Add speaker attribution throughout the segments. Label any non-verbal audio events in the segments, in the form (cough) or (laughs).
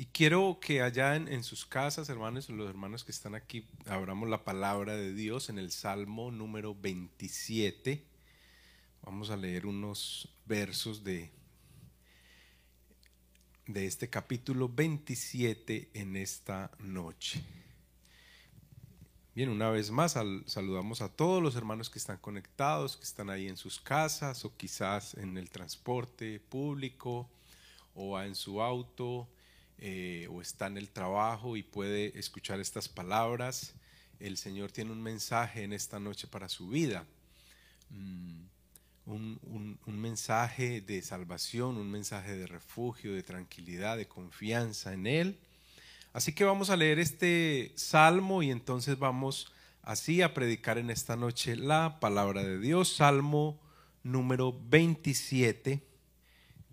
Speaker 1: Y quiero que allá en, sus casas, hermanos, los hermanos que están aquí, abramos la palabra de Dios en el Salmo número 27. Vamos a leer unos versos de, de este capítulo 27 en esta noche. Bien, una vez más saludamos a todos los hermanos que están conectados, que están ahí en sus casas o quizás en el transporte público o en su auto eh, o está en el trabajo y puede escuchar estas palabras. El Señor tiene un mensaje en esta noche para su vida. Mm, un, un, mensaje de salvación, un mensaje de refugio, de tranquilidad, de confianza en Él. Así que vamos a leer este salmo y entonces vamos así a predicar en esta noche la palabra de Dios. Salmo número 27.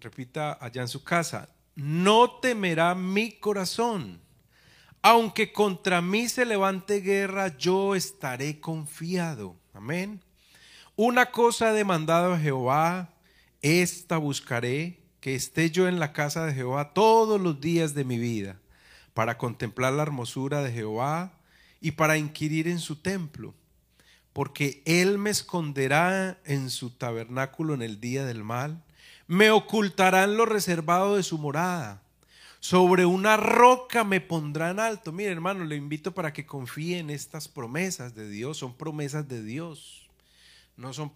Speaker 1: repita allá en su casa, no temerá mi corazón. Aunque contra mí se levante guerra, yo estaré confiado. Amén. Una cosa he demandado a Jehová, esta buscaré, que esté yo en la casa de Jehová todos los días de mi vida, para contemplar la hermosura de Jehová y para inquirir en su templo, porque Él me esconderá en su tabernáculo en el día del mal me ocultarán lo reservado de su morada. Sobre una roca me pondrán alto. Mire, hermano, le invito para que confíe en estas promesas de Dios. Son promesas de Dios. No son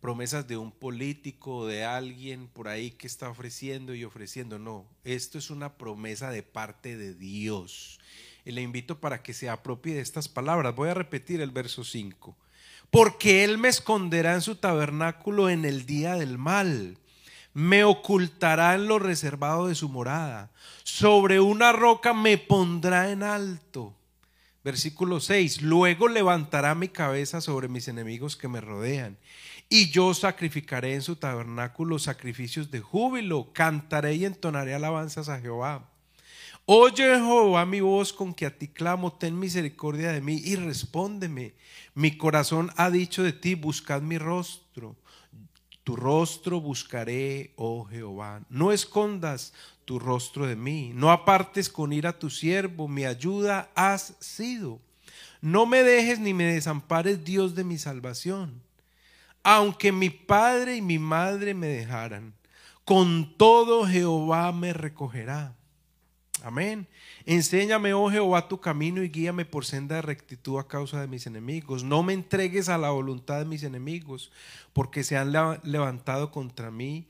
Speaker 1: promesas de un político o de alguien por ahí que está ofreciendo y ofreciendo. No, esto es una promesa de parte de Dios. Y le invito para que se apropie de estas palabras. Voy a repetir el verso 5 porque Él me esconderá en su tabernáculo en el día del mal. Me ocultará en lo reservado de su morada. Sobre una roca me pondrá en alto. Versículo 6. Luego levantará mi cabeza sobre mis enemigos que me rodean. Y yo sacrificaré en su tabernáculo sacrificios de júbilo. Cantaré y entonaré alabanzas a Jehová. Oye Jehová mi voz con que a ti clamo, ten misericordia de mí y respóndeme. Mi corazón ha dicho de ti, buscad mi rostro. Tu rostro buscaré, oh Jehová. No escondas tu rostro de mí. No apartes con ira tu siervo. Mi ayuda has sido. No me dejes ni me desampares, Dios de mi salvación. Aunque mi padre y mi madre me dejaran, con todo Jehová me recogerá. Amén. Enséñame, oh Jehová, tu camino y guíame por senda de rectitud a causa de mis enemigos. No me entregues a la voluntad de mis enemigos, porque se han levantado contra mí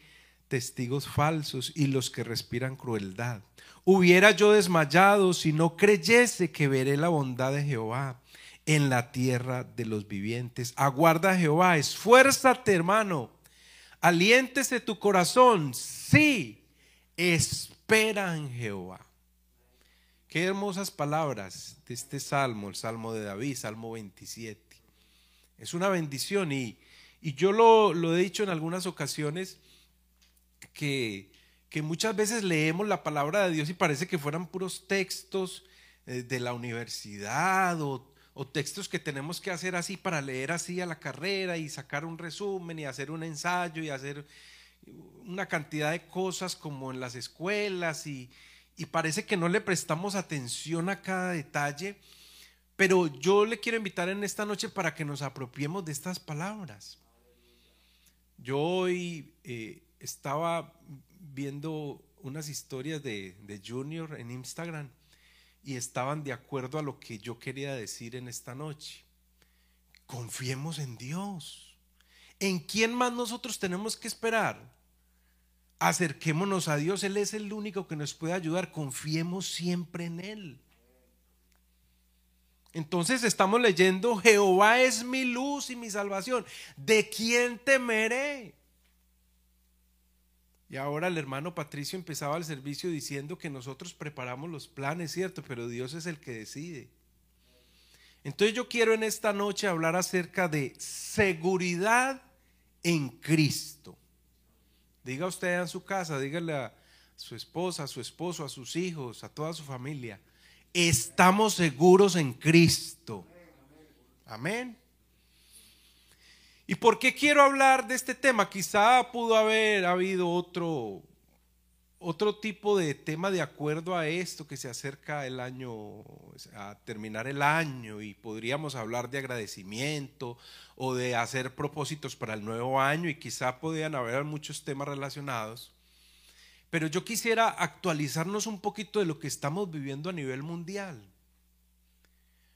Speaker 1: testigos falsos y los que respiran crueldad. Hubiera yo desmayado si no creyese que veré la bondad de Jehová en la tierra de los vivientes. Aguarda Jehová, esfuérzate hermano, aliéntese tu corazón, sí, espera en Jehová. Qué hermosas palabras de este salmo, el salmo de David, salmo 27. Es una bendición y, yo lo, he dicho en algunas ocasiones que, que, muchas veces leemos la palabra de Dios y parece que fueran puros textos eh, de la universidad o, o textos que tenemos que hacer así para leer así a la carrera y sacar un resumen y hacer un ensayo y hacer una cantidad de cosas como en las escuelas y, y parece que no le prestamos atención a cada detalle, pero yo le quiero invitar en esta noche para que nos apropiemos de estas palabras. Yo hoy eh, estaba viendo unas historias de, de Junior en Instagram y estaban de acuerdo a lo que yo quería decir en esta noche. Confiemos en Dios. ¿En quién más nosotros tenemos que esperar? Acerquémonos a Dios, Él es el único que nos puede ayudar, confiemos siempre en Él. Entonces estamos leyendo, Jehová es mi luz y mi salvación, ¿de quién temeré? Y ahora el hermano Patricio empezaba el servicio diciendo que nosotros preparamos los planes, ¿cierto? Pero Dios es el que decide. Entonces yo quiero en esta noche hablar acerca de seguridad en Cristo. Diga usted en su casa, dígale a su esposa, a su esposo, a sus hijos, a toda su familia. Estamos seguros en Cristo. Amén. ¿Y por qué quiero hablar de este tema? Quizá pudo haber habido otro, otro tipo de tema de acuerdo a esto que se acerca el año, a terminar el año y podríamos hablar de agradecimiento o de hacer propósitos para el nuevo año y quizá podían haber muchos temas relacionados. Pero yo quisiera actualizarnos un poquito de lo que estamos viviendo a nivel mundial.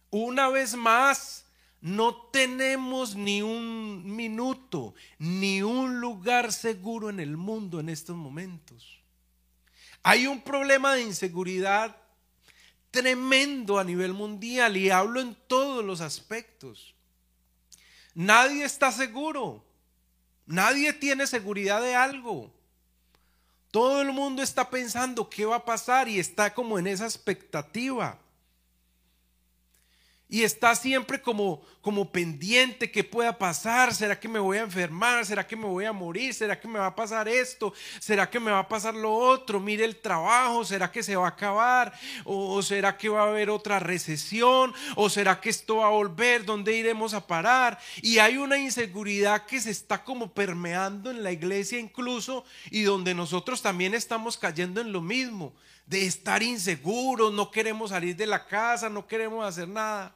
Speaker 1: Una vez más, no tenemos ni un minuto, ni un lugar seguro en el mundo en estos momentos. Hay un problema de inseguridad tremendo a nivel mundial y hablo en todos los aspectos. Nadie está seguro. Nadie tiene seguridad de algo. Todo el mundo está pensando qué va a pasar y está como en esa expectativa. Y está siempre como, como pendiente que pueda pasar. ¿Será que me voy a enfermar? ¿Será que me voy a morir? ¿Será que me va a pasar esto? ¿Será que me va a pasar lo otro? Mire el trabajo. ¿Será que se va a acabar? ¿O, será que va a haber otra recesión? ¿O será que esto va a volver? ¿Dónde iremos a parar? Y hay una inseguridad que se está como permeando en la iglesia incluso y donde nosotros también estamos cayendo en lo mismo de estar inseguros, no queremos salir de la casa, no queremos hacer nada.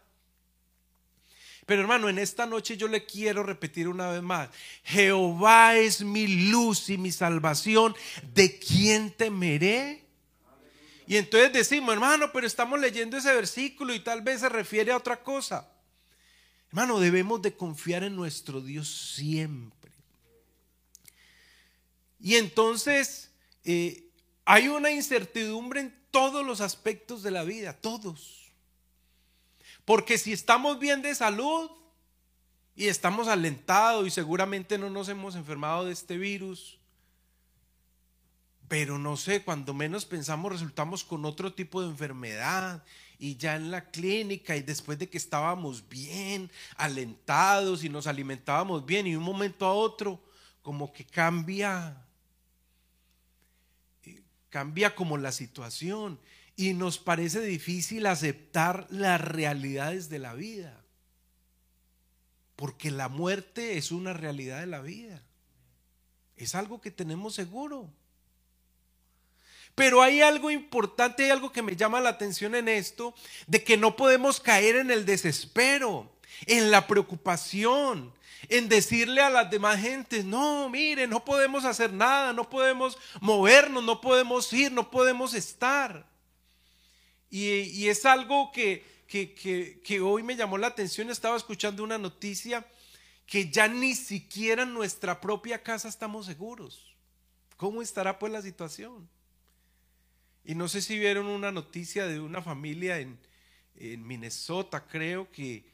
Speaker 1: Pero hermano, en esta noche yo le quiero repetir una vez más, Jehová es mi luz y mi salvación, ¿de quién temeré? Y entonces decimos, hermano, pero estamos leyendo ese versículo y tal vez se refiere a otra cosa. Hermano, debemos de confiar en nuestro Dios siempre. Y entonces, eh, hay una incertidumbre en todos los aspectos de la vida, todos. Porque si estamos bien de salud y estamos alentados y seguramente no nos hemos enfermado de este virus, pero no sé, cuando menos pensamos resultamos con otro tipo de enfermedad y ya en la clínica y después de que estábamos bien, alentados y nos alimentábamos bien y de un momento a otro como que cambia cambia como la situación y nos parece difícil aceptar las realidades de la vida. Porque la muerte es una realidad de la vida. Es algo que tenemos seguro. Pero hay algo importante, hay algo que me llama la atención en esto, de que no podemos caer en el desespero, en la preocupación, en decirle a las demás gentes, no, mire, no podemos hacer nada, no podemos movernos, no podemos ir, no podemos estar. Y, es algo que, que, hoy me llamó la atención, estaba escuchando una noticia que ya ni siquiera en nuestra propia casa estamos seguros. ¿Cómo estará pues la situación? Y no sé si vieron una noticia de una familia en, en Minnesota, creo que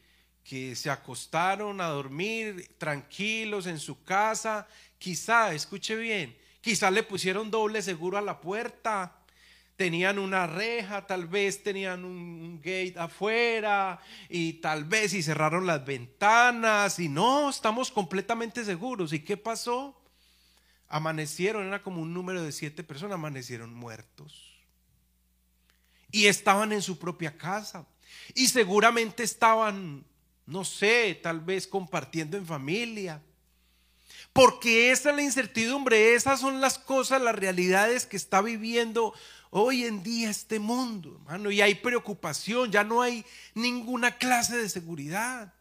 Speaker 1: que se acostaron a dormir tranquilos en su casa, quizá, escuche bien, quizá le pusieron doble seguro a la puerta, tenían una reja, tal vez tenían un gate afuera y tal vez y cerraron las ventanas y no, estamos completamente seguros. ¿Y qué pasó? Amanecieron, era como un número de siete personas, amanecieron muertos. Y estaban en su propia casa. Y seguramente estaban no sé, tal vez compartiendo en familia. Porque esa es la incertidumbre, esas son las cosas, las realidades que está viviendo hoy en día este mundo, hermano. Y hay preocupación, ya no hay ninguna clase de seguridad.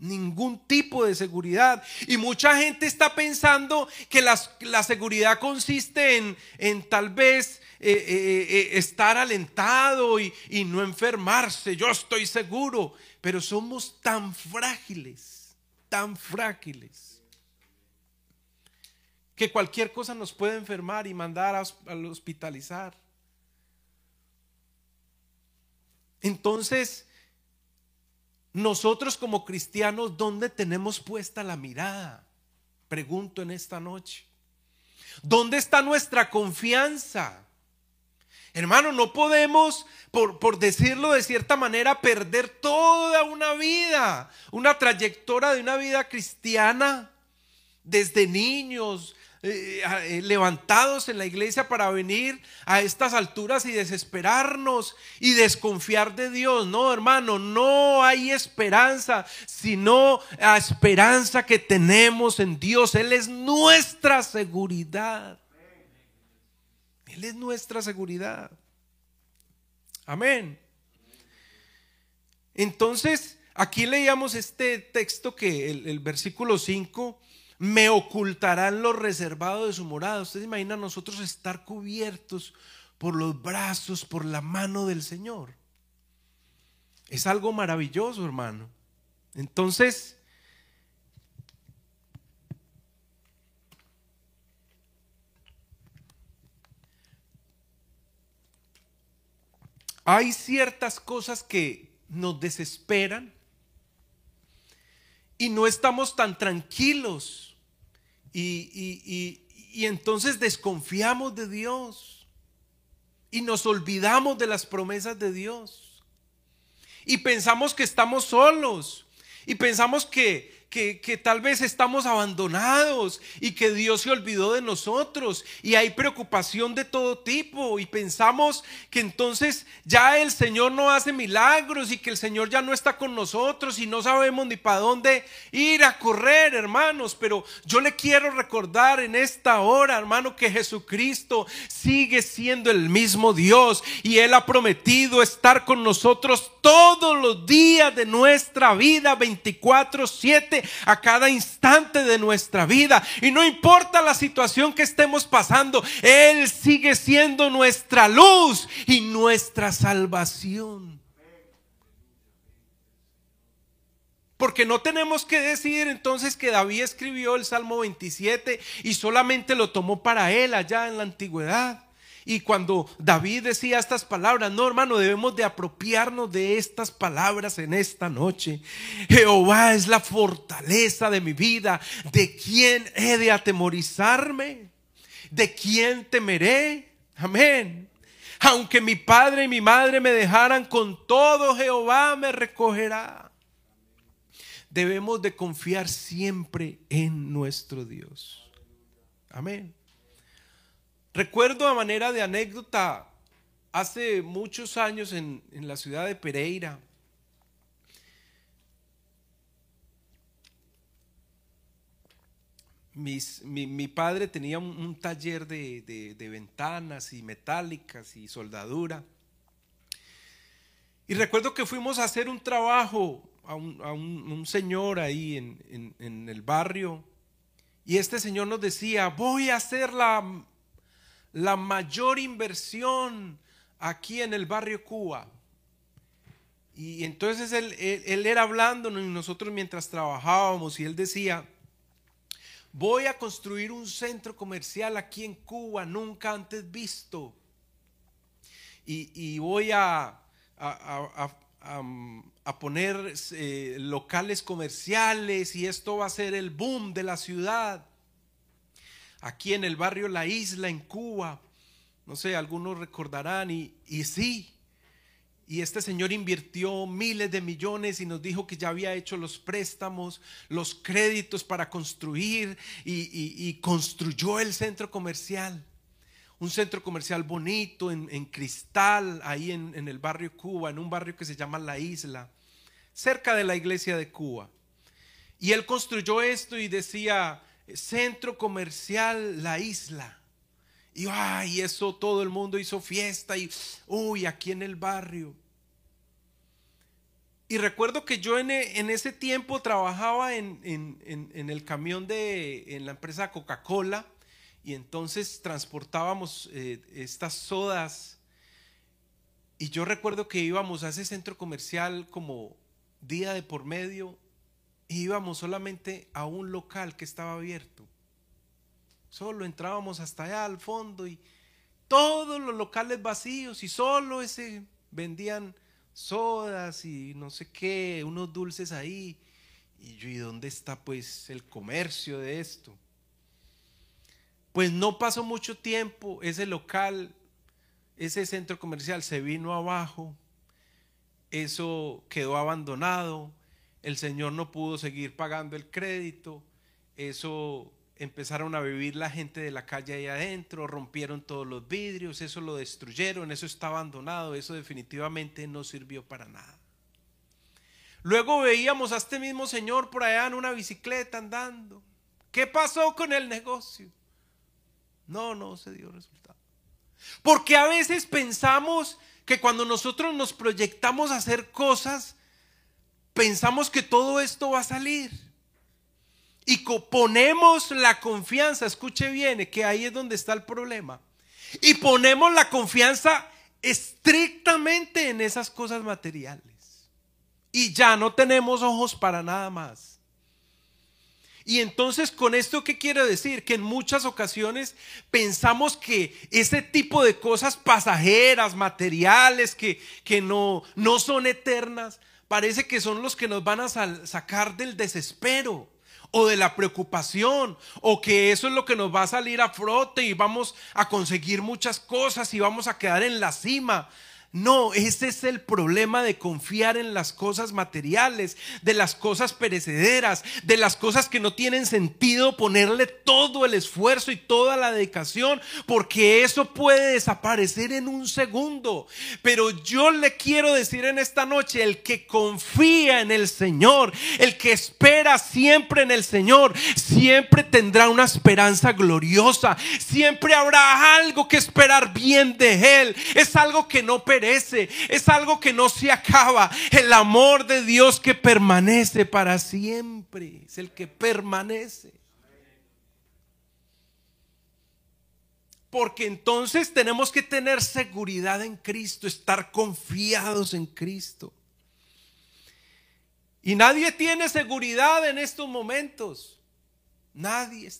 Speaker 1: Ningún tipo de seguridad. Y mucha gente está pensando que la seguridad consiste en, en tal vez eh, eh, eh, estar alentado y, y no enfermarse. Yo estoy seguro. Pero somos tan frágiles, tan frágiles, que cualquier cosa nos puede enfermar y mandar al hospitalizar. Entonces, nosotros como cristianos, ¿dónde tenemos puesta la mirada? Pregunto en esta noche. ¿Dónde está nuestra confianza? Hermano, no podemos, por, por, decirlo de cierta manera, perder toda una vida, una trayectoria de una vida cristiana, desde niños, eh, eh, levantados en la iglesia para venir a estas alturas y desesperarnos y desconfiar de Dios. No, hermano, no hay esperanza, sino la esperanza que tenemos en Dios. Él es nuestra seguridad. Él es nuestra seguridad. Amén. Entonces, aquí leíamos este texto que el, el versículo 5 me ocultarán los reservados de su morada. Ustedes imaginan nosotros estar cubiertos por los brazos, por la mano del Señor. Es algo maravilloso, hermano. Entonces, hay ciertas cosas que nos desesperan y no estamos tan tranquilos y, entonces desconfiamos de Dios y nos olvidamos de las promesas de Dios. Y pensamos que estamos solos y pensamos que, que, tal vez estamos abandonados y que Dios se olvidó de nosotros y hay preocupación de todo tipo y pensamos que entonces ya el Señor no hace milagros y que el Señor ya no está con nosotros y no sabemos ni para dónde ir a correr, hermanos. Pero yo le quiero recordar en esta hora, hermano, que Jesucristo sigue siendo el mismo Dios y Él ha prometido estar con nosotros todos los días de nuestra vida, 24-7 a cada instante de nuestra vida. Y no importa la situación que estemos pasando, Él sigue siendo nuestra luz y nuestra salvación. Porque no tenemos que decir entonces que David escribió el Salmo 27 y solamente lo tomó para él allá en la antigüedad. Y cuando David decía estas palabras, no hermano, debemos de apropiarnos de estas palabras en esta noche. Jehová es la fortaleza de mi vida. ¿De quién he de atemorizarme? ¿De quién temeré? Amén. Aunque mi padre y mi madre me dejaran con todo, Jehová me recogerá. Debemos de confiar siempre en nuestro Dios. Amén. Recuerdo a manera de anécdota, hace muchos años en, la ciudad de Pereira, mi, padre tenía un, taller de, ventanas y metálicas y soldadura. Y recuerdo que fuimos a hacer un trabajo a un, señor ahí en, en, el barrio. Y este señor nos decía, voy a hacer la la mayor inversión aquí en el barrio Cuba. Y entonces él, era hablándonos y nosotros mientras trabajábamos y él decía, voy a construir un centro comercial aquí en Cuba, nunca antes visto. Y, voy a, a, poner eh, locales comerciales y esto va a ser el boom de la ciudad aquí en el barrio La Isla, en Cuba. No sé, algunos recordarán, y, y sí, y este señor invirtió miles de millones y nos dijo que ya había hecho los préstamos, los créditos para construir y, construyó el centro comercial. Un centro comercial bonito en, cristal, ahí en, en, el barrio Cuba, en un barrio que se llama La Isla, cerca de la iglesia de Cuba. Y él construyó esto y decía, centro comercial La Isla. Y ay, eso todo el mundo hizo fiesta y uy, aquí en el barrio. Y recuerdo que yo en, en ese tiempo trabajaba en, en, el camión de en la empresa Coca-Cola y entonces transportábamos eh, estas sodas. Y yo recuerdo que íbamos a ese centro comercial como día de por medio íbamos solamente a un local que estaba abierto. Solo entrábamos hasta allá al fondo y todos los locales vacíos y solo ese vendían sodas y no sé qué, unos dulces ahí. Y yo, ¿y dónde está pues el comercio de esto? Pues no pasó mucho tiempo, ese local, ese centro comercial se vino abajo, eso quedó abandonado, el señor no pudo seguir pagando el crédito, eso empezaron a vivir la gente de la calle ahí adentro, rompieron todos los vidrios, eso lo destruyeron, eso está abandonado, eso definitivamente no sirvió para nada. Luego veíamos a este mismo señor por allá en una bicicleta andando. ¿Qué pasó con el negocio? No, no se dio resultado. Porque a veces pensamos que cuando nosotros nos proyectamos a hacer cosas, pensamos que todo esto va a salir. Y ponemos la confianza, escuche bien, que ahí es donde está el problema. Y ponemos la confianza estrictamente en esas cosas materiales. Y ya no tenemos ojos para nada más. Y entonces con esto, ¿qué quiero decir? Que en muchas ocasiones pensamos que ese tipo de cosas pasajeras, materiales, que, que no, no son eternas, parece que son los que nos van a sacar del desespero o de la preocupación o que eso es lo que nos va a salir a frote y vamos a conseguir muchas cosas y vamos a quedar en la cima. No, ese es el problema de confiar en las cosas materiales, de las cosas perecederas, de las cosas que no tienen sentido ponerle todo el esfuerzo y toda la dedicación, porque eso puede desaparecer en un segundo. Pero yo le quiero decir en esta noche, el que confía en el Señor, el que espera siempre en el Señor, siempre tendrá una esperanza gloriosa, siempre habrá algo que esperar bien de Él, es algo que no perece es algo que no se acaba. El amor de Dios que permanece para siempre, es el que permanece. Porque entonces tenemos que tener seguridad en Cristo, estar confiados en Cristo. Y nadie tiene seguridad en estos momentos. Nadie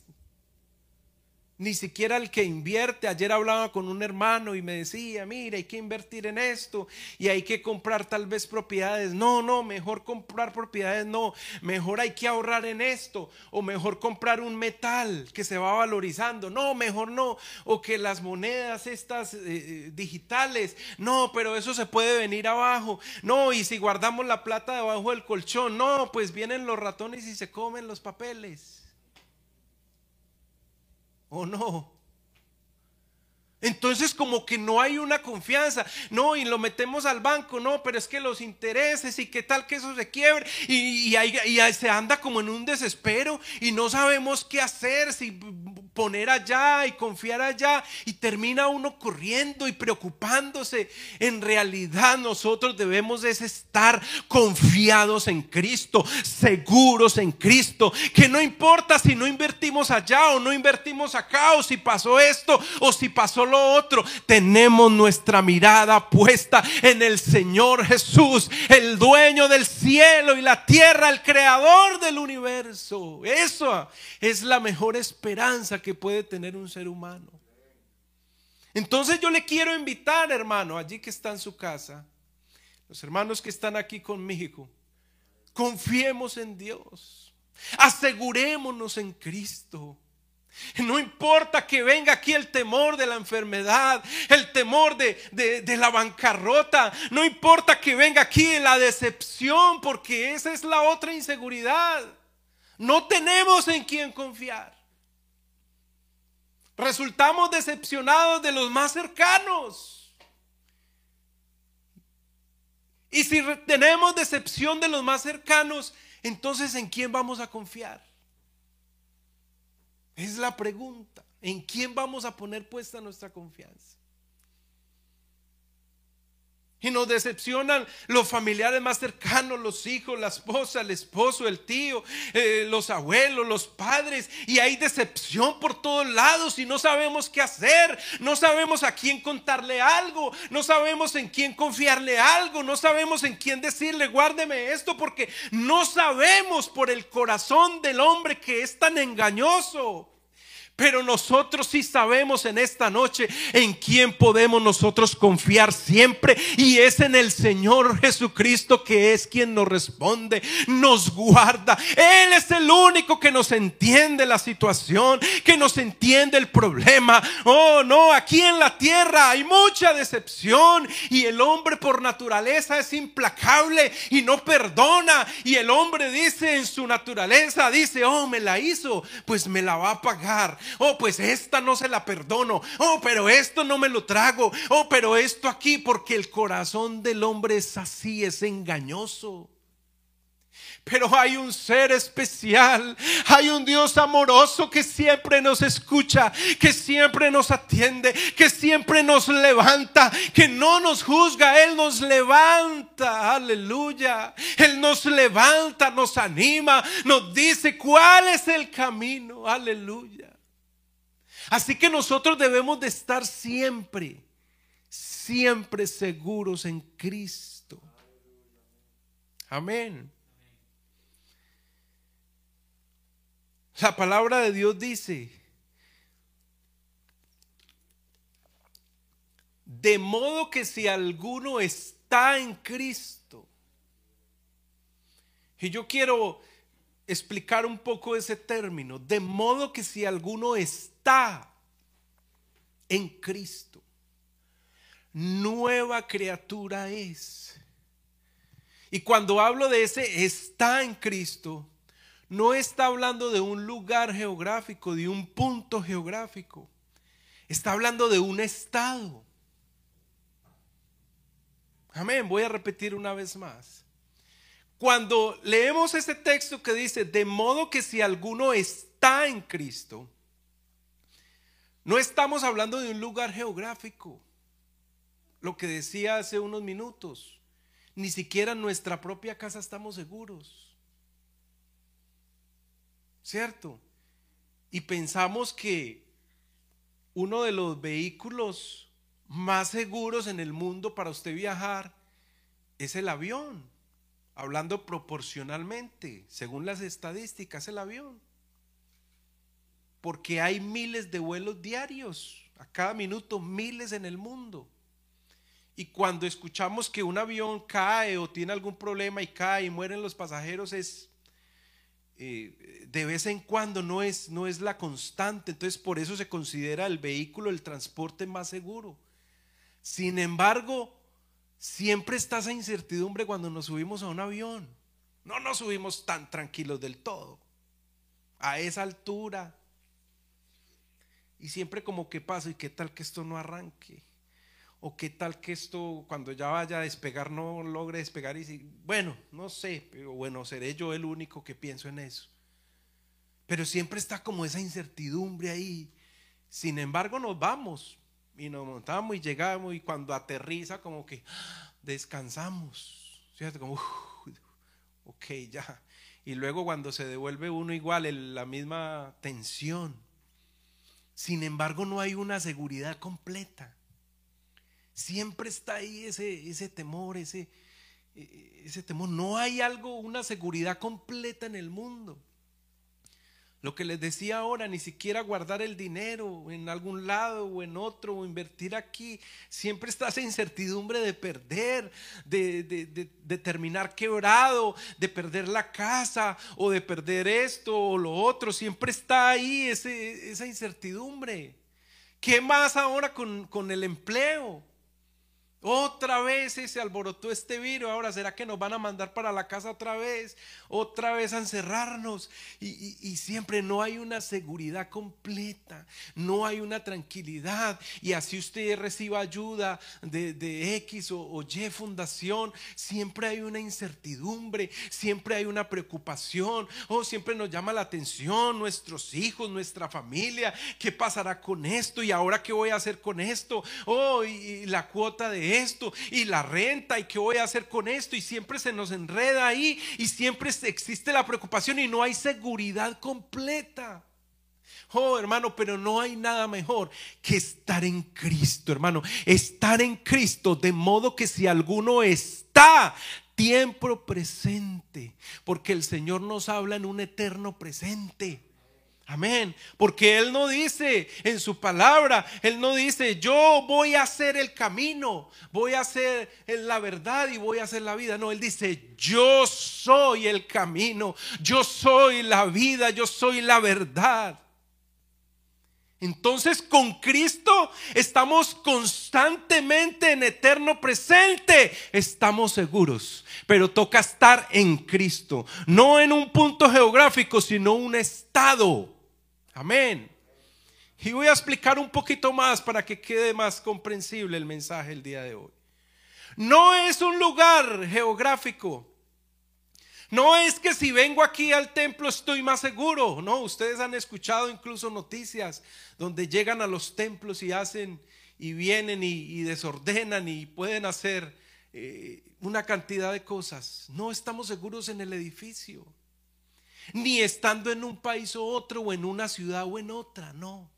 Speaker 1: ni siquiera el que invierte. Ayer hablaba con un hermano y me decía, mira, hay que invertir en esto y hay que comprar tal vez propiedades. No, no, mejor comprar propiedades, no, mejor hay que ahorrar en esto o mejor comprar un metal que se va valorizando. No, mejor no, o que las monedas estas eh, eh, digitales, no, pero eso se puede venir abajo. No, y si guardamos la plata debajo del colchón, no, pues vienen los ratones y se comen los papeles. ¿O no? Entonces como que no hay una confianza, no, y lo metemos al banco, no, pero es que los intereses y qué tal que eso se quiebre. Y, y, se anda como en un desespero y no sabemos qué hacer, si poner allá y confiar allá y termina uno corriendo y preocupándose. En realidad nosotros debemos estar confiados en Cristo, seguros en Cristo, que no importa si no invertimos allá o no invertimos acá o si pasó esto o si pasó lo otro. Tenemos nuestra mirada puesta en el Señor Jesús, el dueño del cielo y la tierra, el creador del universo. Eso es la mejor esperanza que puede tener un ser humano. Entonces yo le quiero invitar, hermano, allí que está en su casa, los hermanos que están aquí conmigo, confiemos en Dios, asegurémonos en Cristo. No importa que venga aquí el temor de la enfermedad, el temor de, la bancarrota, no importa que venga aquí la decepción, porque esa es la otra inseguridad. No tenemos en quién confiar. Resultamos decepcionados de los más cercanos. Y si tenemos decepción de los más cercanos, entonces ¿en quién vamos a confiar? Es la pregunta. ¿En quién vamos a poner puesta nuestra confianza? Y nos decepcionan los familiares más cercanos, los hijos, la esposa, el esposo, el tío, eh, los abuelos, los padres. Y hay decepción por todos lados y no sabemos qué hacer. No sabemos a quién contarle algo. No sabemos en quién confiarle algo. No sabemos en quién decirle, guárdeme esto porque no sabemos por el corazón del hombre que es tan engañoso. Pero nosotros sí sabemos en esta noche en quién podemos nosotros confiar siempre. Y es en el Señor Jesucristo que es quien nos responde, nos guarda. Él es el único que nos entiende la situación, que nos entiende el problema. Oh, no, aquí en la tierra hay mucha decepción. Y el hombre por naturaleza es implacable y no perdona. Y el hombre dice en su naturaleza, dice, oh, me la hizo, pues me la va a pagar. Oh, pues esta no se la perdono. Oh, pero esto no me lo trago. Oh, pero esto aquí, porque el corazón del hombre es así, es engañoso. Pero hay un ser especial, hay un Dios amoroso que siempre nos escucha, que siempre nos atiende, que siempre nos levanta, que no nos juzga, Él nos levanta, aleluya. Él nos levanta, nos anima, nos dice cuál es el camino, aleluya. Así que nosotros debemos de estar siempre, siempre seguros en Cristo. Amén. La palabra de Dios dice, de modo que si alguno está en Cristo, y yo quiero explicar un poco ese término, de modo que si alguno está en Cristo, nueva criatura es. Y cuando hablo de ese está en Cristo, no está hablando de un lugar geográfico, de un punto geográfico. Está hablando de un estado. Amén. Voy a repetir una vez más. Cuando leemos ese texto que dice, de modo que si alguno está en Cristo, no estamos hablando de un lugar geográfico. Lo que decía hace unos minutos. Ni siquiera en nuestra propia casa estamos seguros. ¿cierto? Y pensamos que uno de los vehículos más seguros en el mundo para usted viajar es el avión, hablando proporcionalmente, según las estadísticas, el avión. Porque hay miles de vuelos diarios, a cada minuto miles en el mundo. Y cuando escuchamos que un avión cae o tiene algún problema y cae y mueren los pasajeros, es eh, de vez en cuando, no es, no es la constante. Entonces por eso se considera el vehículo, el transporte más seguro. Sin embargo, siempre está esa incertidumbre cuando nos subimos a un avión. No nos subimos tan tranquilos del todo. A esa altura. Y siempre como que pasa, ¿y qué tal que esto no arranque? o qué tal que esto cuando ya vaya a despegar no logre despegar y si, bueno, no sé, pero bueno, seré yo el único que pienso en eso. Pero siempre está como esa incertidumbre ahí. Sin embargo, nos vamos y nos montamos y llegamos y cuando aterriza como que descansamos, ¿cierto? Como, ok, ya. Y luego cuando se devuelve uno igual, la misma tensión. Sin embargo, no hay una seguridad completa. Siempre está ahí ese, ese temor, ese, e, ese temor. No hay algo, una seguridad completa en el mundo. Lo que les decía ahora, ni siquiera guardar el dinero en algún lado o en otro o invertir aquí. Siempre está esa incertidumbre de perder, de, de, terminar quebrado, de perder la casa o de perder esto o lo otro. Siempre está ahí esa incertidumbre. ¿Qué más ahora con, con el empleo? Otra vez se alborotó este virus. Ahora, ¿será que nos van a mandar para la casa otra vez? Otra vez a encerrarnos. Y, siempre no hay una seguridad completa. No hay una tranquilidad. Y así usted reciba ayuda de, X o, Y fundación. Siempre hay una incertidumbre. Siempre hay una preocupación. Oh, siempre nos llama la atención nuestros hijos, nuestra familia. ¿Qué pasará con esto? ¿Y ahora qué voy a hacer con esto? Oh, y la cuota de esto y la renta y qué voy a hacer con esto y siempre se nos enreda ahí y siempre existe la preocupación y no hay seguridad completa. Oh, hermano, pero no hay nada mejor que estar en Cristo, hermano. Estar en Cristo de modo que si alguno está tiempo presente, porque el Señor nos habla en un eterno presente. Amén. Porque Él no dice en su palabra, Él no dice, yo voy a hacer el camino, voy a hacer la verdad y voy a hacer la vida. No, Él dice, yo soy el camino, yo soy la vida, yo soy la verdad. Entonces con Cristo estamos constantemente en eterno presente. Estamos seguros, pero toca estar en Cristo, no en un punto geográfico, sino un estado. Amén. Y voy a explicar un poquito más para que quede más comprensible el mensaje el día de hoy. No es un lugar geográfico, no es que si vengo aquí al templo estoy más seguro. No, ustedes han escuchado incluso noticias donde llegan a los templos y hacen y vienen y, desordenan y pueden hacer eh, una cantidad de cosas. No estamos seguros en el edificio. Ni estando en un país o otro o en una ciudad o en otra, no.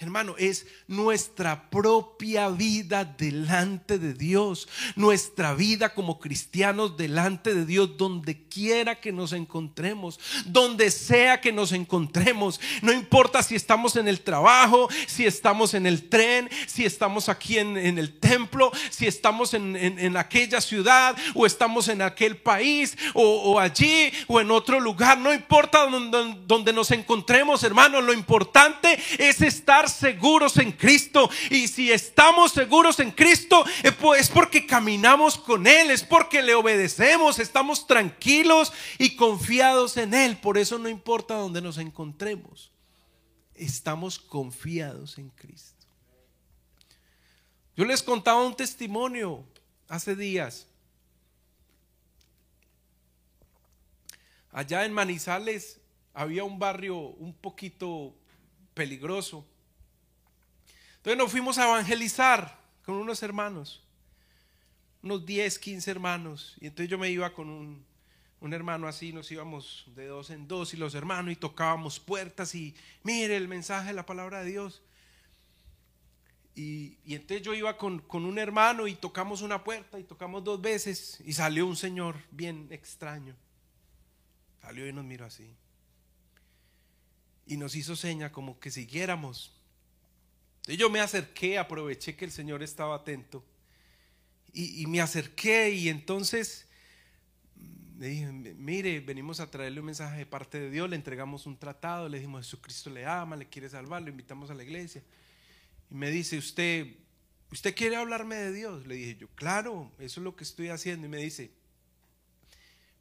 Speaker 1: Hermano, es nuestra propia vida delante de Dios, nuestra vida como cristianos delante de Dios, donde quiera que nos encontremos, donde sea que nos encontremos. No importa si estamos en el trabajo, si estamos en el tren, si estamos aquí en, el templo, si estamos en, aquella ciudad o estamos en aquel país o, allí o en otro lugar. No importa donde, donde nos encontremos, hermano, lo importante es estar seguros en Cristo. Y si estamos seguros en Cristo, eh, pues, es porque caminamos con Él, es porque le obedecemos, estamos tranquilos y confiados en Él. Por eso no importa donde nos encontremos, estamos confiados en Cristo. Yo les contaba un testimonio hace días. Allá en Manizales había un barrio un poquito peligroso. Entonces nos fuimos a evangelizar con unos hermanos, unos 10, 15 hermanos. Y entonces yo me iba con un, hermano así, nos íbamos de dos en dos y los hermanos y tocábamos puertas y mire el mensaje de la palabra de Dios. Y, y, entonces yo iba con, con, un hermano y tocamos una puerta y tocamos dos veces y salió un señor bien extraño. Salió y nos miró así. Y nos hizo seña como que siguiéramos yo me acerqué, aproveché que el Señor estaba atento y, me acerqué y entonces le dije, mire, venimos a traerle un mensaje de parte de Dios, le entregamos un tratado, le dijimos, Jesucristo le ama, le quiere salvar, lo invitamos a la iglesia. Y me dice, usted, ¿usted quiere hablarme de Dios? Le dije yo, claro, eso es lo que estoy haciendo. Y me dice,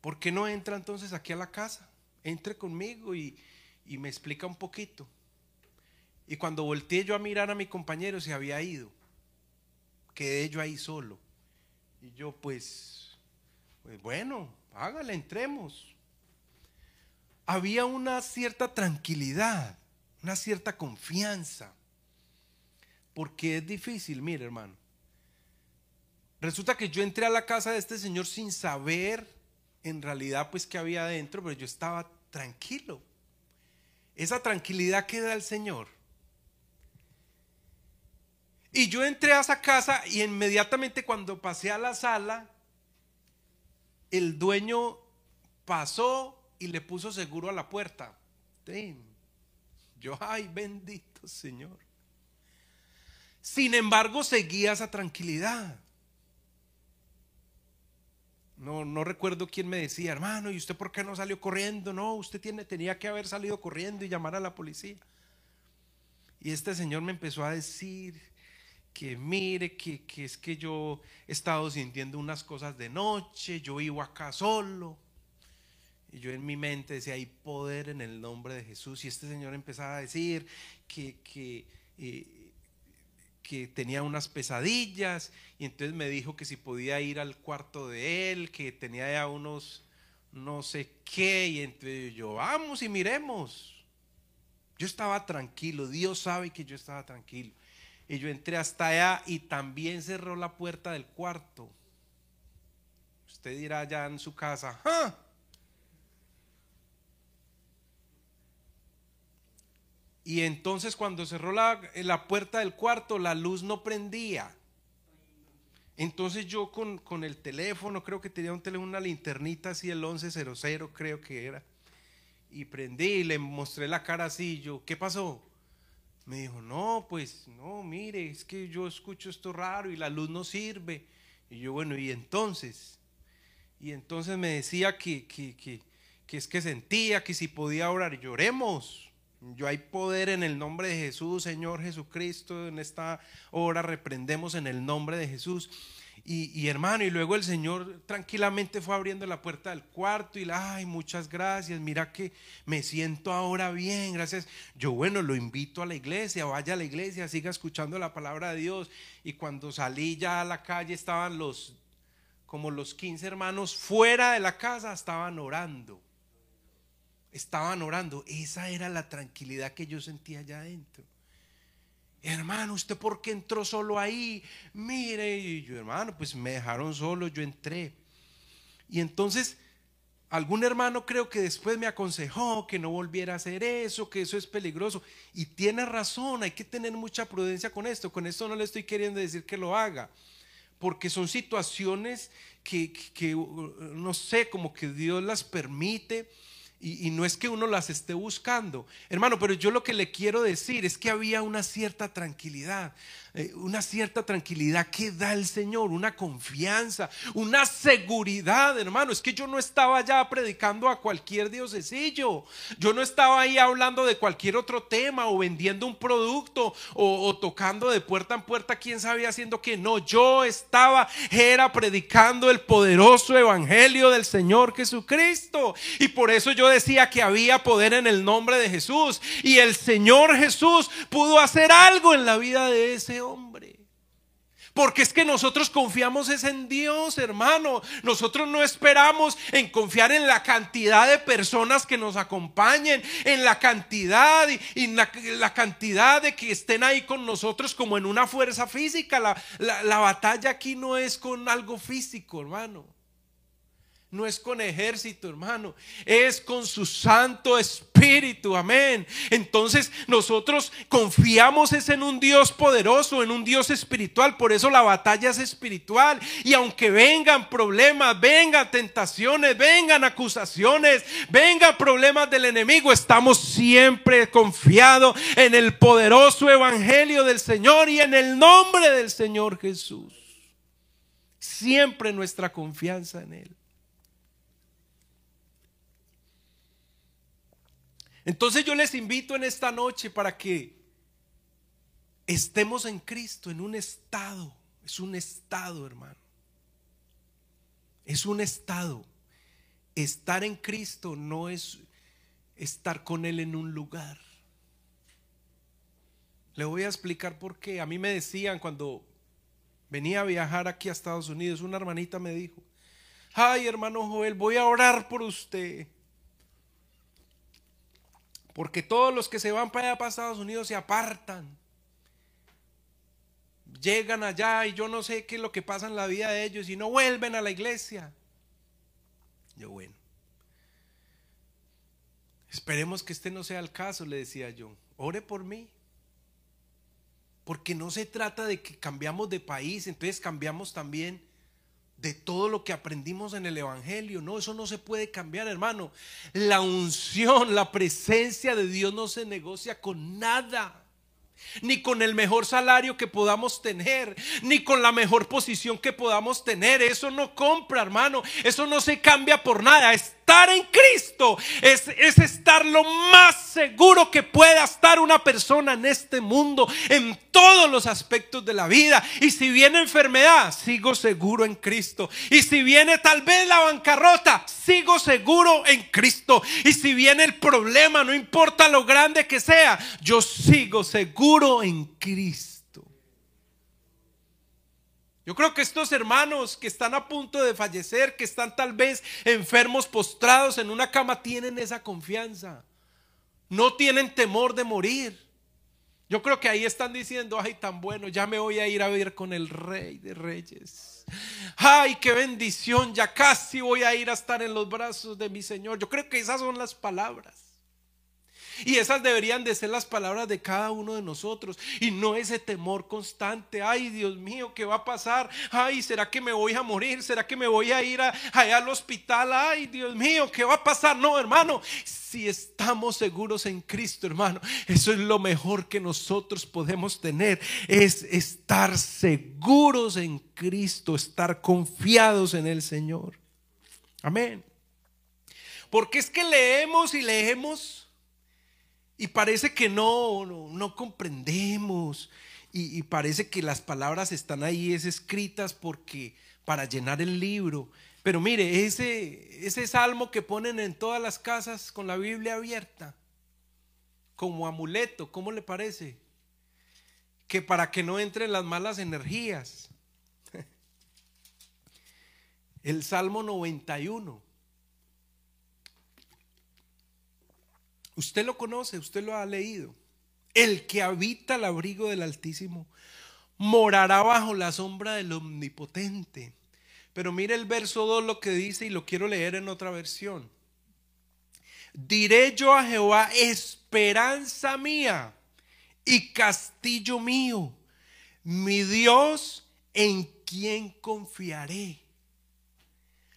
Speaker 1: ¿por qué no entra entonces aquí a la casa? Entre conmigo y me explica un poquito. Y cuando volteé yo a mirar a mi compañero se había ido. Quedé yo ahí solo. Y yo pues, pues bueno, hágale, entremos. Había una cierta tranquilidad, una cierta confianza. Porque es difícil, mire hermano. Resulta que yo entré a la casa de este señor sin saber en realidad pues qué había adentro, pero yo estaba tranquilo. Esa tranquilidad que da el Señor y yo entré a esa casa y inmediatamente cuando pasé a la sala, el dueño pasó y le puso seguro a la puerta. Yo, ay, bendito Señor. Sin embargo, seguía esa tranquilidad. No, no recuerdo quién me decía, hermano, ¿y usted por qué no salió corriendo? No, usted tenía que haber salido corriendo y llamar a la policía. Y este señor me empezó a decir, que mire, que, es que yo he estado sintiendo unas cosas de noche, yo vivo acá solo. Y yo en mi mente decía, hay poder en el nombre de Jesús. Y este señor empezaba a decir que, que, eh, que tenía unas pesadillas. Y entonces me dijo que si podía ir al cuarto de él, que tenía ya unos no sé qué. Y entonces yo, vamos y miremos. Yo estaba tranquilo, Dios sabe que yo estaba tranquilo. Y yo entré hasta allá y también cerró la puerta del cuarto. Usted dirá allá en su casa, ¡Ah! Y entonces cuando cerró la, la, puerta del cuarto, la luz no prendía. Entonces yo con, con, el teléfono, creo que tenía un teléfono, una linternita así, el 1100 creo que era. y prendí y le mostré la cara así. Yo, ¿qué pasó? Me dijo, no, pues no, mire, es que yo escucho esto raro y la luz no sirve. Y yo, bueno, y entonces, y entonces me decía que, que, que, que es que sentía que si podía orar, lloremos. Yo hay poder en el nombre de Jesús, Señor Jesucristo, en esta hora reprendemos en el nombre de Jesús. Y, hermano, y luego el Señor tranquilamente fue abriendo la puerta del cuarto y la, ay, muchas gracias, mira que me siento ahora bien, gracias. Yo, bueno, lo invito a la iglesia, vaya a la iglesia, siga escuchando la palabra de Dios. Y cuando salí ya a la calle estaban los, como los 15 hermanos fuera de la casa, estaban orando. Estaban orando. Esa era la tranquilidad que yo sentía allá adentro. Hermano, ¿usted por qué entró solo ahí? Mire, y yo, hermano, pues me dejaron solo, yo entré. Y entonces, algún hermano creo que después me aconsejó que no volviera a hacer eso, que eso es peligroso. Y tiene razón, hay que tener mucha prudencia con esto. Con esto no le estoy queriendo decir que lo haga, porque son situaciones que, que no sé, como que Dios las permite y, no es que uno las esté buscando, hermano, pero yo lo que le quiero decir es que había una cierta tranquilidad. Eh, una cierta tranquilidad que da el Señor, una confianza, una seguridad, hermano. Es que yo no estaba ya predicando a cualquier diosecillo. Yo no estaba ahí hablando de cualquier otro tema o vendiendo un producto o, tocando de puerta en puerta, quién sabía haciendo que no. Yo estaba, era predicando el poderoso evangelio del Señor Jesucristo. Y por eso yo decía que había poder en el nombre de Jesús. Y el Señor Jesús pudo hacer algo en la vida de ese hombre. Porque es que nosotros confiamos es en Dios, hermano. Nosotros no esperamos en confiar en la cantidad de personas que nos acompañen, en la cantidad y, la, cantidad de que estén ahí con nosotros como en una fuerza física. la batalla aquí no es con algo físico, hermano. No es con ejército, hermano. Es con su Santo Espíritu. Amén. Entonces nosotros confiamos es en un Dios poderoso, en un Dios espiritual. Por eso la batalla es espiritual. Y aunque vengan problemas, vengan tentaciones, vengan acusaciones, vengan problemas del enemigo, estamos siempre confiados en el poderoso Evangelio del Señor y en el nombre del Señor Jesús. Siempre nuestra confianza en Él. Entonces yo les invito en esta noche para que estemos en Cristo, en un estado. Es un estado, hermano. Es un estado. Estar en Cristo no es estar con Él en un lugar. Le voy a explicar por qué. A mí me decían cuando venía a viajar aquí a Estados Unidos, una hermanita me dijo, ay hermano Joel, voy a orar por usted. Porque todos los que se van para allá para Estados Unidos se apartan. Llegan allá y yo no sé qué es lo que pasa en la vida de ellos y no vuelven a la iglesia. Yo, bueno. Esperemos que este no sea el caso, le decía yo. Ore por mí. Porque no se trata de que cambiamos de país, entonces cambiamos también de todo lo que aprendimos en el Evangelio. No, eso no se puede cambiar, hermano. La unción, la presencia de Dios no se negocia con nada. Ni con el mejor salario que podamos tener, ni con la mejor posición que podamos tener. Eso no compra, hermano. Eso no se cambia por nada. Estar en Cristo es, es, estar lo más seguro que pueda estar una persona en este mundo, en todos los aspectos de la vida. Y si viene enfermedad, sigo seguro en Cristo. Y si viene tal vez la bancarrota, sigo seguro en Cristo. Y si viene el problema, no importa lo grande que sea, yo sigo seguro en Cristo. Yo creo que estos hermanos que están a punto de fallecer, que están tal vez enfermos, postrados en una cama, tienen esa confianza. No tienen temor de morir. Yo creo que ahí están diciendo, ay, tan bueno, ya me voy a ir a ver con el rey de reyes. Ay, qué bendición, ya casi voy a ir a estar en los brazos de mi Señor. Yo creo que esas son las palabras. Y esas deberían de ser las palabras de cada uno de nosotros. Y no ese temor constante. Ay, Dios mío, ¿qué va a pasar? Ay, ¿será que me voy a morir? ¿Será que me voy a ir allá al hospital? Ay, Dios mío, ¿qué va a pasar? No, hermano. Si estamos seguros en Cristo, hermano, eso es lo mejor que nosotros podemos tener. Es estar seguros en Cristo, estar confiados en el Señor. Amén. Porque es que leemos y leemos y parece que no, no, comprendemos. Y, parece que las palabras están ahí, es escritas porque para llenar el libro. Pero mire, ese, ese salmo que ponen en todas las casas con la Biblia abierta, como amuleto, ¿cómo le parece? Que para que no entren las malas energías. (laughs) El Salmo 91. Usted lo conoce, usted lo ha leído. El que habita el abrigo del Altísimo morará bajo la sombra del Omnipotente. Pero mire el verso 2 lo que dice y lo quiero leer en otra versión. Diré yo a Jehová, esperanza mía y castillo mío, mi Dios en quien confiaré.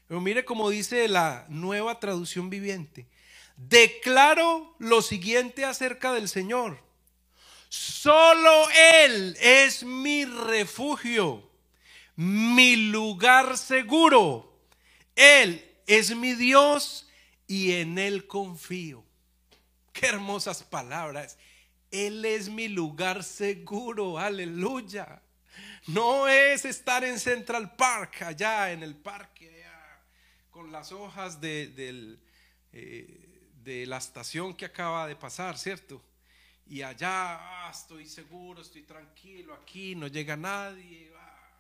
Speaker 1: Pero mire como dice la nueva traducción viviente declaro lo siguiente acerca del Señor. Solo Él es mi refugio, mi lugar seguro. Él es mi Dios y en Él confío. Qué hermosas palabras. Él es mi lugar seguro, aleluya. No es estar en Central Park, allá en el parque, con las hojas del... Eh, de la estación que acaba de pasar, ¿cierto? Y allá ah, estoy seguro, estoy tranquilo, aquí no llega nadie. Ah.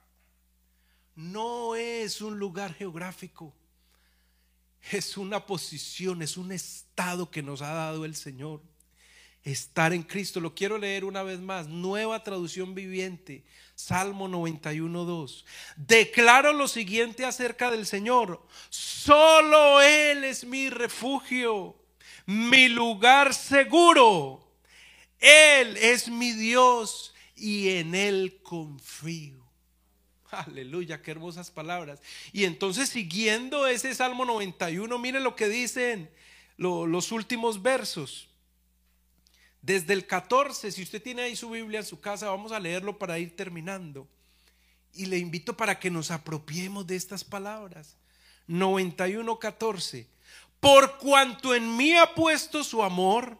Speaker 1: No es un lugar geográfico, es una posición, es un estado que nos ha dado el Señor. Estar en Cristo, lo quiero leer una vez más, nueva traducción viviente, Salmo 91, 2. Declaro lo siguiente acerca del Señor, solo Él es mi refugio mi lugar seguro. Él es mi Dios y en Él confío. Aleluya, qué hermosas palabras. Y entonces siguiendo ese Salmo 91, miren lo que dicen los últimos versos. Desde el 14, si usted tiene ahí su Biblia en su casa, vamos a leerlo para ir terminando. Y le invito para que nos apropiemos de estas palabras. 91, 14 por cuanto en mí ha puesto su amor,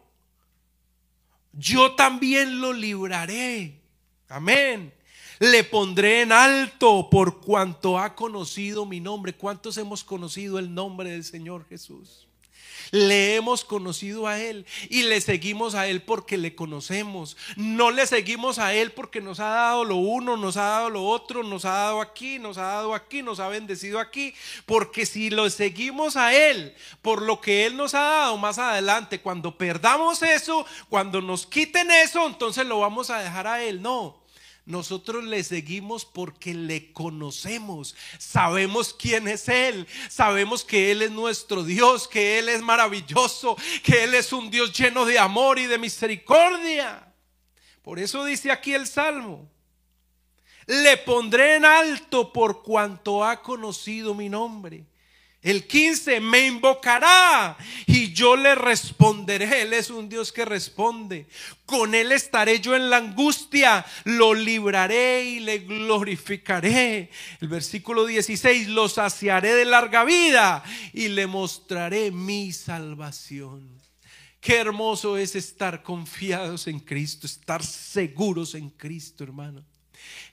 Speaker 1: yo también lo libraré. Amén. Le pondré en alto por cuanto ha conocido mi nombre. ¿Cuántos hemos conocido el nombre del Señor Jesús? Le hemos conocido a Él y le seguimos a Él porque le conocemos. No le seguimos a Él porque nos ha dado lo uno, nos ha dado lo otro, nos ha dado aquí, nos ha dado aquí, nos ha bendecido aquí. Porque si lo seguimos a Él por lo que Él nos ha dado más adelante, cuando perdamos eso, cuando nos quiten eso, entonces lo vamos a dejar a Él. No. Nosotros le seguimos porque le conocemos, sabemos quién es Él, sabemos que Él es nuestro Dios, que Él es maravilloso, que Él es un Dios lleno de amor y de misericordia. Por eso dice aquí el Salmo, le pondré en alto por cuanto ha conocido mi nombre. El 15 me invocará y yo le responderé. Él es un Dios que responde. Con Él estaré yo en la angustia. Lo libraré y le glorificaré. El versículo 16, lo saciaré de larga vida y le mostraré mi salvación. Qué hermoso es estar confiados en Cristo, estar seguros en Cristo, hermano.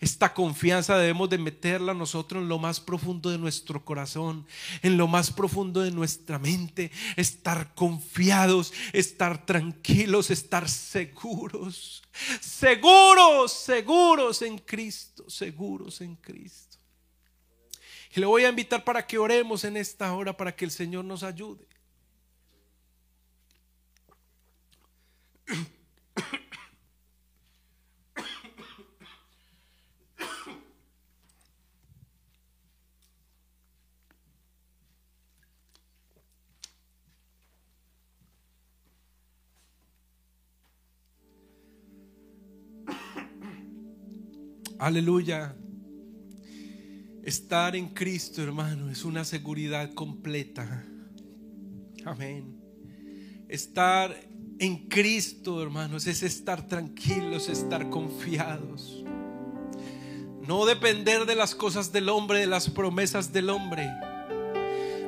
Speaker 1: Esta confianza debemos de meterla nosotros en lo más profundo de nuestro corazón, en lo más profundo de nuestra mente, estar confiados, estar tranquilos, estar seguros, seguros, seguros en Cristo, seguros en Cristo. Y le voy a invitar para que oremos en esta hora para que el Señor nos ayude. Aleluya. Estar en Cristo, hermano, es una seguridad completa. Amén. Estar en Cristo, hermanos, es estar tranquilos, estar confiados. No depender de las cosas del hombre, de las promesas del hombre.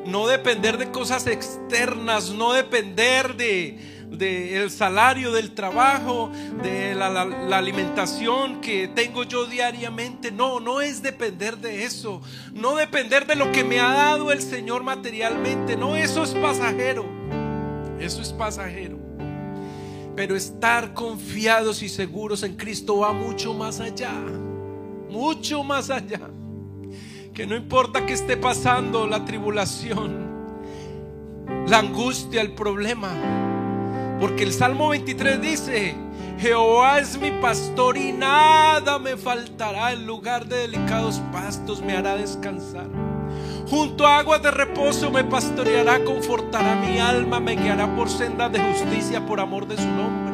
Speaker 1: No depender de cosas externas, no depender de, del salario del trabajo, de la, la, alimentación que tengo yo diariamente. No, no es depender de eso. No depender de lo que me ha dado el Señor materialmente. No, eso es pasajero. Eso es pasajero. Pero estar confiados y seguros en Cristo va mucho más allá. Mucho más allá. Que no importa que esté pasando la tribulación, la angustia, el problema porque el Salmo 23 dice, Jehová es mi pastor y nada me faltará. En lugar de delicados pastos me hará descansar. Junto a aguas de reposo me pastoreará, confortará mi alma, me guiará por sendas de justicia por amor de su nombre.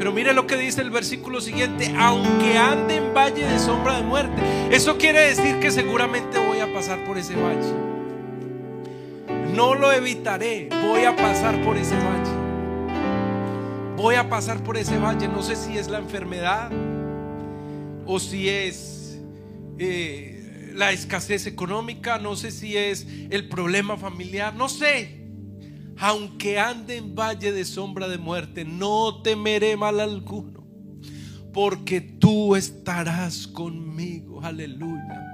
Speaker 1: Pero mire lo que dice el versículo siguiente, aunque ande en valle de sombra de muerte. Eso quiere decir que seguramente voy a pasar por ese valle. No lo evitaré, voy a pasar por ese valle voy a pasar por ese valle. No sé si es la enfermedad o si es eh, la escasez económica, no sé si es el problema familiar, no sé. Aunque ande en valle de sombra de muerte, no temeré mal alguno, porque tú estarás conmigo. Aleluya.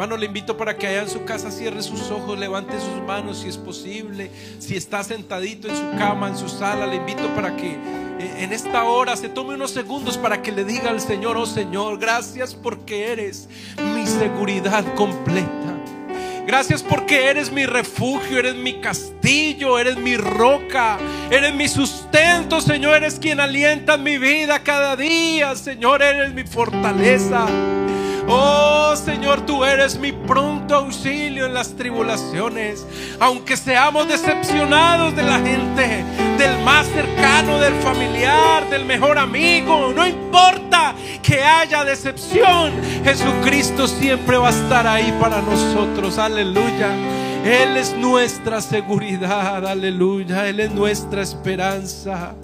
Speaker 1: Hermano, le invito para que allá en su casa cierre sus ojos, levante sus manos si es posible. Si está sentadito en su cama, en su sala, le invito para que eh, en esta hora se tome unos segundos para que le diga al Señor, oh Señor, gracias porque eres mi seguridad completa. Gracias porque eres mi refugio, eres mi castillo, eres mi roca, eres mi sustento, Señor, eres quien alienta mi vida cada día, Señor, eres mi fortaleza. Oh Señor, tú eres mi pronto auxilio en las tribulaciones. Aunque seamos decepcionados de la gente, del más cercano, del familiar, del mejor amigo, no importa que haya decepción, Jesucristo siempre va a estar ahí para nosotros. Aleluya. Él es nuestra seguridad, aleluya. Él es nuestra esperanza.